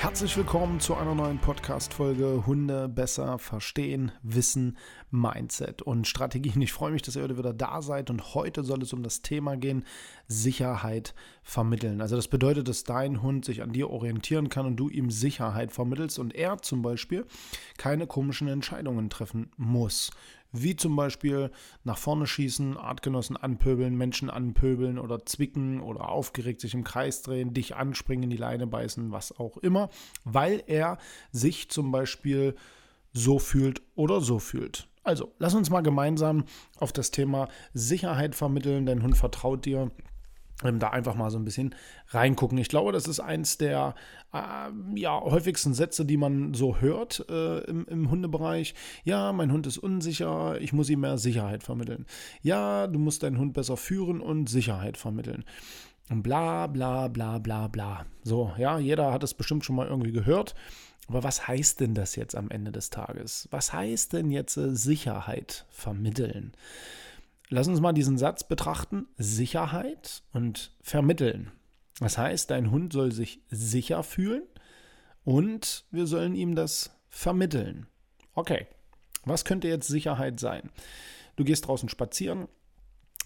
Herzlich willkommen zu einer neuen Podcast-Folge Hunde besser verstehen, wissen, Mindset und Strategien. Ich freue mich, dass ihr heute wieder da seid und heute soll es um das Thema gehen, Sicherheit vermitteln. Also das bedeutet, dass dein Hund sich an dir orientieren kann und du ihm Sicherheit vermittelst und er zum Beispiel keine komischen Entscheidungen treffen muss wie zum Beispiel nach vorne schießen, Artgenossen anpöbeln, Menschen anpöbeln oder zwicken oder aufgeregt sich im Kreis drehen, dich anspringen, die Leine beißen, was auch immer, weil er sich zum Beispiel so fühlt oder so fühlt. Also, lass uns mal gemeinsam auf das Thema Sicherheit vermitteln. Dein Hund vertraut dir da einfach mal so ein bisschen reingucken. Ich glaube, das ist eins der äh, ja, häufigsten Sätze, die man so hört äh, im, im, Hundebereich. Ja, mein Hund ist unsicher, ich muss ihm mehr Sicherheit vermitteln. Ja, du musst deinen Hund besser führen und Sicherheit vermitteln. Und bla bla bla bla bla. So, ja, jeder hat es bestimmt schon mal irgendwie gehört. Aber was heißt denn das jetzt am Ende des Tages? Was heißt denn jetzt äh, Sicherheit vermitteln? Lass uns mal diesen Satz betrachten. Sicherheit und vermitteln. Das heißt, dein Hund soll sich sicher fühlen und wir sollen ihm das vermitteln. Okay, was könnte jetzt Sicherheit sein? Du gehst draußen spazieren,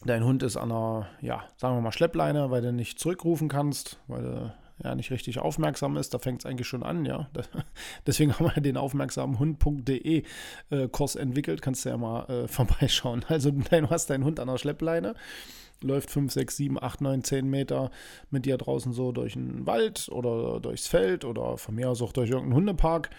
dein Hund ist an einer, ja, sagen wir mal Schleppleine, weil du nicht zurückrufen kannst, weil du ja nicht richtig aufmerksam ist, da fängt es eigentlich schon an, ja. Deswegen haben wir den aufmerksamen Hund.de äh, Kurs entwickelt, kannst du ja mal äh, vorbeischauen. Also du hast deinen Hund an der Schleppleine, läuft 5, 6, 7, 8, 9, 10 Meter mit dir draußen so durch den Wald oder durchs Feld oder von mir aus auch durch irgendeinen Hundepark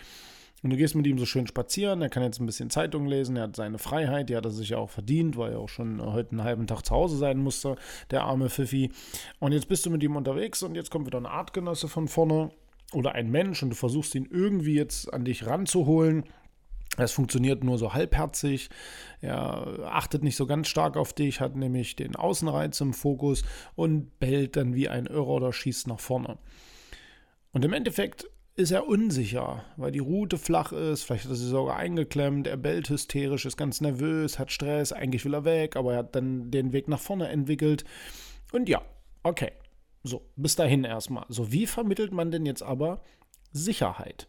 und du gehst mit ihm so schön spazieren, er kann jetzt ein bisschen Zeitung lesen, er hat seine Freiheit, die hat er sich ja auch verdient, weil er auch schon heute einen halben Tag zu Hause sein musste, der arme Pfiffi. Und jetzt bist du mit ihm unterwegs und jetzt kommt wieder ein Artgenosse von vorne oder ein Mensch und du versuchst ihn irgendwie jetzt an dich ranzuholen. Es funktioniert nur so halbherzig. Er achtet nicht so ganz stark auf dich, hat nämlich den Außenreiz im Fokus und bellt dann wie ein Irrer oder schießt nach vorne. Und im Endeffekt ist er unsicher, weil die Route flach ist, vielleicht hat er sie sogar eingeklemmt, er bellt hysterisch, ist ganz nervös, hat Stress, eigentlich will er weg, aber er hat dann den Weg nach vorne entwickelt. Und ja, okay. So, bis dahin erstmal. So, wie vermittelt man denn jetzt aber Sicherheit?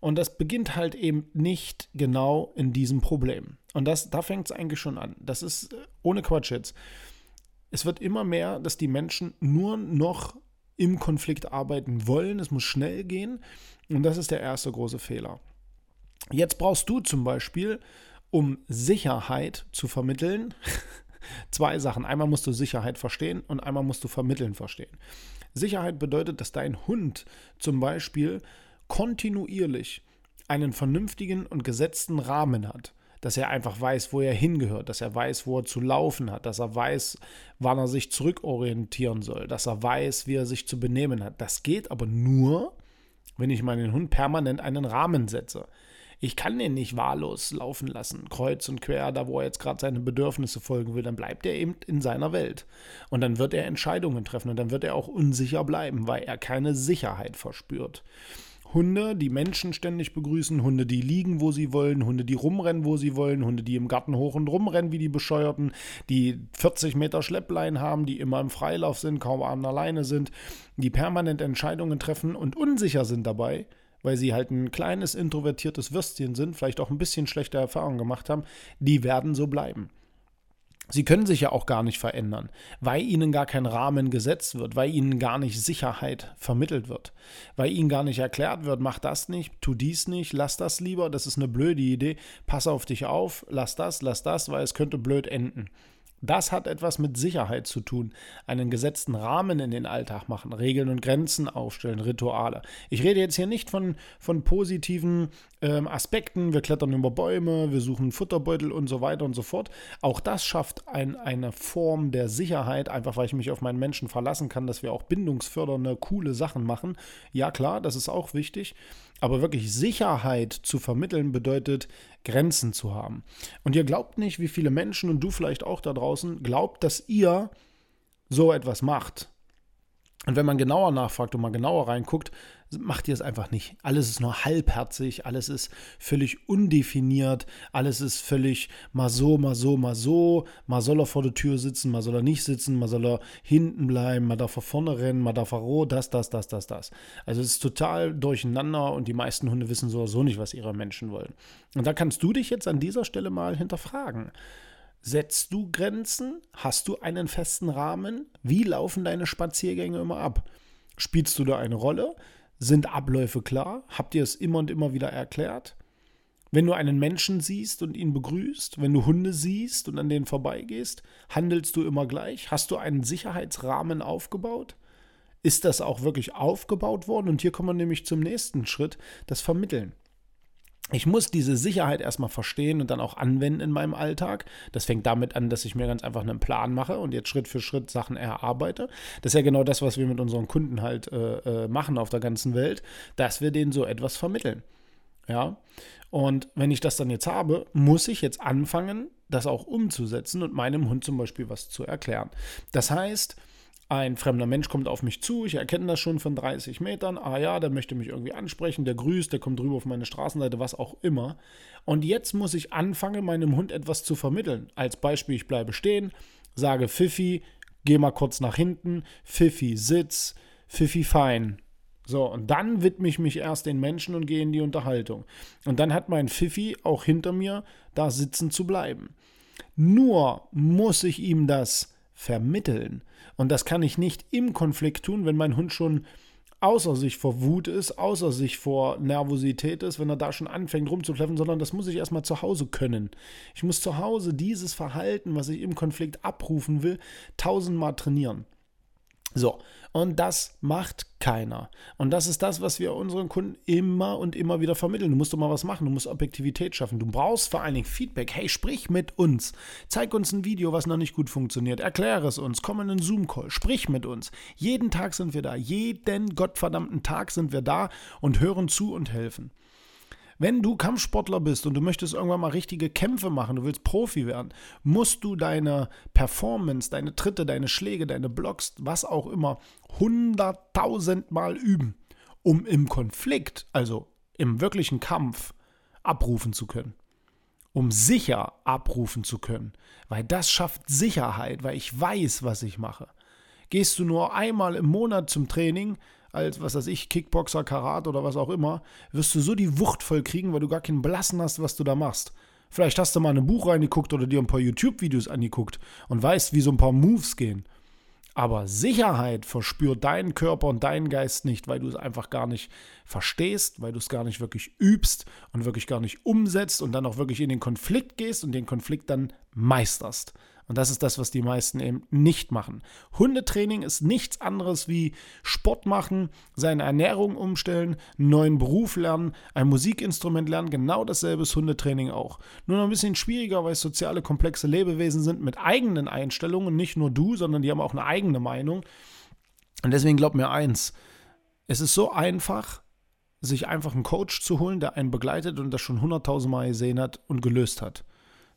Und das beginnt halt eben nicht genau in diesem Problem. Und das, da fängt es eigentlich schon an. Das ist äh, ohne Quatsch jetzt. Es wird immer mehr, dass die Menschen nur noch im Konflikt arbeiten wollen. Es muss schnell gehen. Und das ist der erste große Fehler. Jetzt brauchst du zum Beispiel, um Sicherheit zu vermitteln, zwei Sachen. Einmal musst du Sicherheit verstehen und einmal musst du vermitteln verstehen. Sicherheit bedeutet, dass dein Hund zum Beispiel kontinuierlich einen vernünftigen und gesetzten Rahmen hat dass er einfach weiß, wo er hingehört, dass er weiß, wo er zu laufen hat, dass er weiß, wann er sich zurückorientieren soll, dass er weiß, wie er sich zu benehmen hat. Das geht aber nur, wenn ich meinen Hund permanent einen Rahmen setze. Ich kann den nicht wahllos laufen lassen, kreuz und quer, da wo er jetzt gerade seine Bedürfnisse folgen will, dann bleibt er eben in seiner Welt. Und dann wird er Entscheidungen treffen und dann wird er auch unsicher bleiben, weil er keine Sicherheit verspürt. Hunde, die Menschen ständig begrüßen, Hunde, die liegen, wo sie wollen, Hunde, die rumrennen, wo sie wollen, Hunde, die im Garten hoch und rumrennen wie die Bescheuerten, die 40 Meter Schlepplein haben, die immer im Freilauf sind, kaum an alleine sind, die permanent Entscheidungen treffen und unsicher sind dabei, weil sie halt ein kleines introvertiertes Würstchen sind, vielleicht auch ein bisschen schlechte Erfahrungen gemacht haben, die werden so bleiben. Sie können sich ja auch gar nicht verändern, weil ihnen gar kein Rahmen gesetzt wird, weil ihnen gar nicht Sicherheit vermittelt wird, weil ihnen gar nicht erklärt wird, mach das nicht, tu dies nicht, lass das lieber, das ist eine blöde Idee, pass auf dich auf, lass das, lass das, weil es könnte blöd enden. Das hat etwas mit Sicherheit zu tun. Einen gesetzten Rahmen in den Alltag machen, Regeln und Grenzen aufstellen, Rituale. Ich rede jetzt hier nicht von, von positiven ähm, Aspekten. Wir klettern über Bäume, wir suchen Futterbeutel und so weiter und so fort. Auch das schafft ein, eine Form der Sicherheit, einfach weil ich mich auf meinen Menschen verlassen kann, dass wir auch bindungsfördernde, coole Sachen machen. Ja, klar, das ist auch wichtig. Aber wirklich Sicherheit zu vermitteln bedeutet, Grenzen zu haben. Und ihr glaubt nicht, wie viele Menschen und du vielleicht auch da draußen glaubt, dass ihr so etwas macht. Und wenn man genauer nachfragt und mal genauer reinguckt, macht ihr es einfach nicht. Alles ist nur halbherzig, alles ist völlig undefiniert, alles ist völlig mal so, mal so, mal so. Mal soll er vor der Tür sitzen, mal soll er nicht sitzen, mal soll er hinten bleiben, mal darf er vorne rennen, mal darf er roh, das, das, das, das, das. Also es ist total durcheinander und die meisten Hunde wissen sowieso nicht, was ihre Menschen wollen. Und da kannst du dich jetzt an dieser Stelle mal hinterfragen. Setzt du Grenzen? Hast du einen festen Rahmen? Wie laufen deine Spaziergänge immer ab? Spielst du da eine Rolle? Sind Abläufe klar? Habt ihr es immer und immer wieder erklärt? Wenn du einen Menschen siehst und ihn begrüßt, wenn du Hunde siehst und an denen vorbeigehst, handelst du immer gleich? Hast du einen Sicherheitsrahmen aufgebaut? Ist das auch wirklich aufgebaut worden? Und hier kommen wir nämlich zum nächsten Schritt, das Vermitteln ich muss diese Sicherheit erstmal verstehen und dann auch anwenden in meinem Alltag. Das fängt damit an, dass ich mir ganz einfach einen Plan mache und jetzt Schritt für Schritt Sachen erarbeite. Das ist ja genau das, was wir mit unseren Kunden halt äh, äh, machen auf der ganzen Welt, dass wir denen so etwas vermitteln. Ja. Und wenn ich das dann jetzt habe, muss ich jetzt anfangen, das auch umzusetzen und meinem Hund zum Beispiel was zu erklären. Das heißt, ein fremder Mensch kommt auf mich zu, ich erkenne das schon von 30 Metern, ah ja, der möchte mich irgendwie ansprechen, der grüßt, der kommt rüber auf meine Straßenseite, was auch immer. Und jetzt muss ich anfangen, meinem Hund etwas zu vermitteln. Als Beispiel, ich bleibe stehen, sage Pfiffi, geh mal kurz nach hinten, Pfiffi, sitz, Pfiffi, fein. So, und dann widme ich mich erst den Menschen und gehe in die Unterhaltung. Und dann hat mein Pfiffi auch hinter mir da sitzen zu bleiben. Nur muss ich ihm das vermitteln. Und das kann ich nicht im Konflikt tun, wenn mein Hund schon außer sich vor Wut ist, außer sich vor Nervosität ist, wenn er da schon anfängt rumzukläffen, sondern das muss ich erstmal zu Hause können. Ich muss zu Hause dieses Verhalten, was ich im Konflikt abrufen will, tausendmal trainieren. So, und das macht keiner. Und das ist das, was wir unseren Kunden immer und immer wieder vermitteln. Du musst doch mal was machen, du musst Objektivität schaffen. Du brauchst vor allen Dingen Feedback. Hey, sprich mit uns. Zeig uns ein Video, was noch nicht gut funktioniert. Erkläre es uns. Komm in einen Zoom-Call. Sprich mit uns. Jeden Tag sind wir da. Jeden gottverdammten Tag sind wir da und hören zu und helfen. Wenn du Kampfsportler bist und du möchtest irgendwann mal richtige Kämpfe machen, du willst Profi werden, musst du deine Performance, deine Tritte, deine Schläge, deine Blocks, was auch immer, hunderttausendmal üben, um im Konflikt, also im wirklichen Kampf, abrufen zu können. Um sicher abrufen zu können. Weil das schafft Sicherheit, weil ich weiß, was ich mache. Gehst du nur einmal im Monat zum Training, als, was weiß ich, Kickboxer, Karat oder was auch immer, wirst du so die Wucht voll kriegen, weil du gar keinen Blassen hast, was du da machst. Vielleicht hast du mal ein Buch reingeguckt oder dir ein paar YouTube-Videos angeguckt und weißt, wie so ein paar Moves gehen. Aber Sicherheit verspürt dein Körper und dein Geist nicht, weil du es einfach gar nicht verstehst, weil du es gar nicht wirklich übst und wirklich gar nicht umsetzt und dann auch wirklich in den Konflikt gehst und den Konflikt dann meisterst. Und das ist das, was die meisten eben nicht machen. Hundetraining ist nichts anderes wie Sport machen, seine Ernährung umstellen, einen neuen Beruf lernen, ein Musikinstrument lernen. Genau dasselbe ist Hundetraining auch. Nur noch ein bisschen schwieriger, weil es soziale, komplexe Lebewesen sind mit eigenen Einstellungen. Nicht nur du, sondern die haben auch eine eigene Meinung. Und deswegen glaub mir eins: Es ist so einfach, sich einfach einen Coach zu holen, der einen begleitet und das schon hunderttausendmal gesehen hat und gelöst hat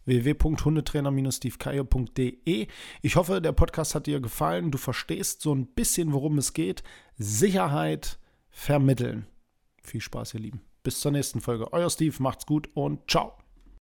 www.hundetrainer-stevekaye.de. Ich hoffe, der Podcast hat dir gefallen. Du verstehst so ein bisschen, worum es geht. Sicherheit vermitteln. Viel Spaß, ihr Lieben. Bis zur nächsten Folge. Euer Steve, macht's gut und ciao.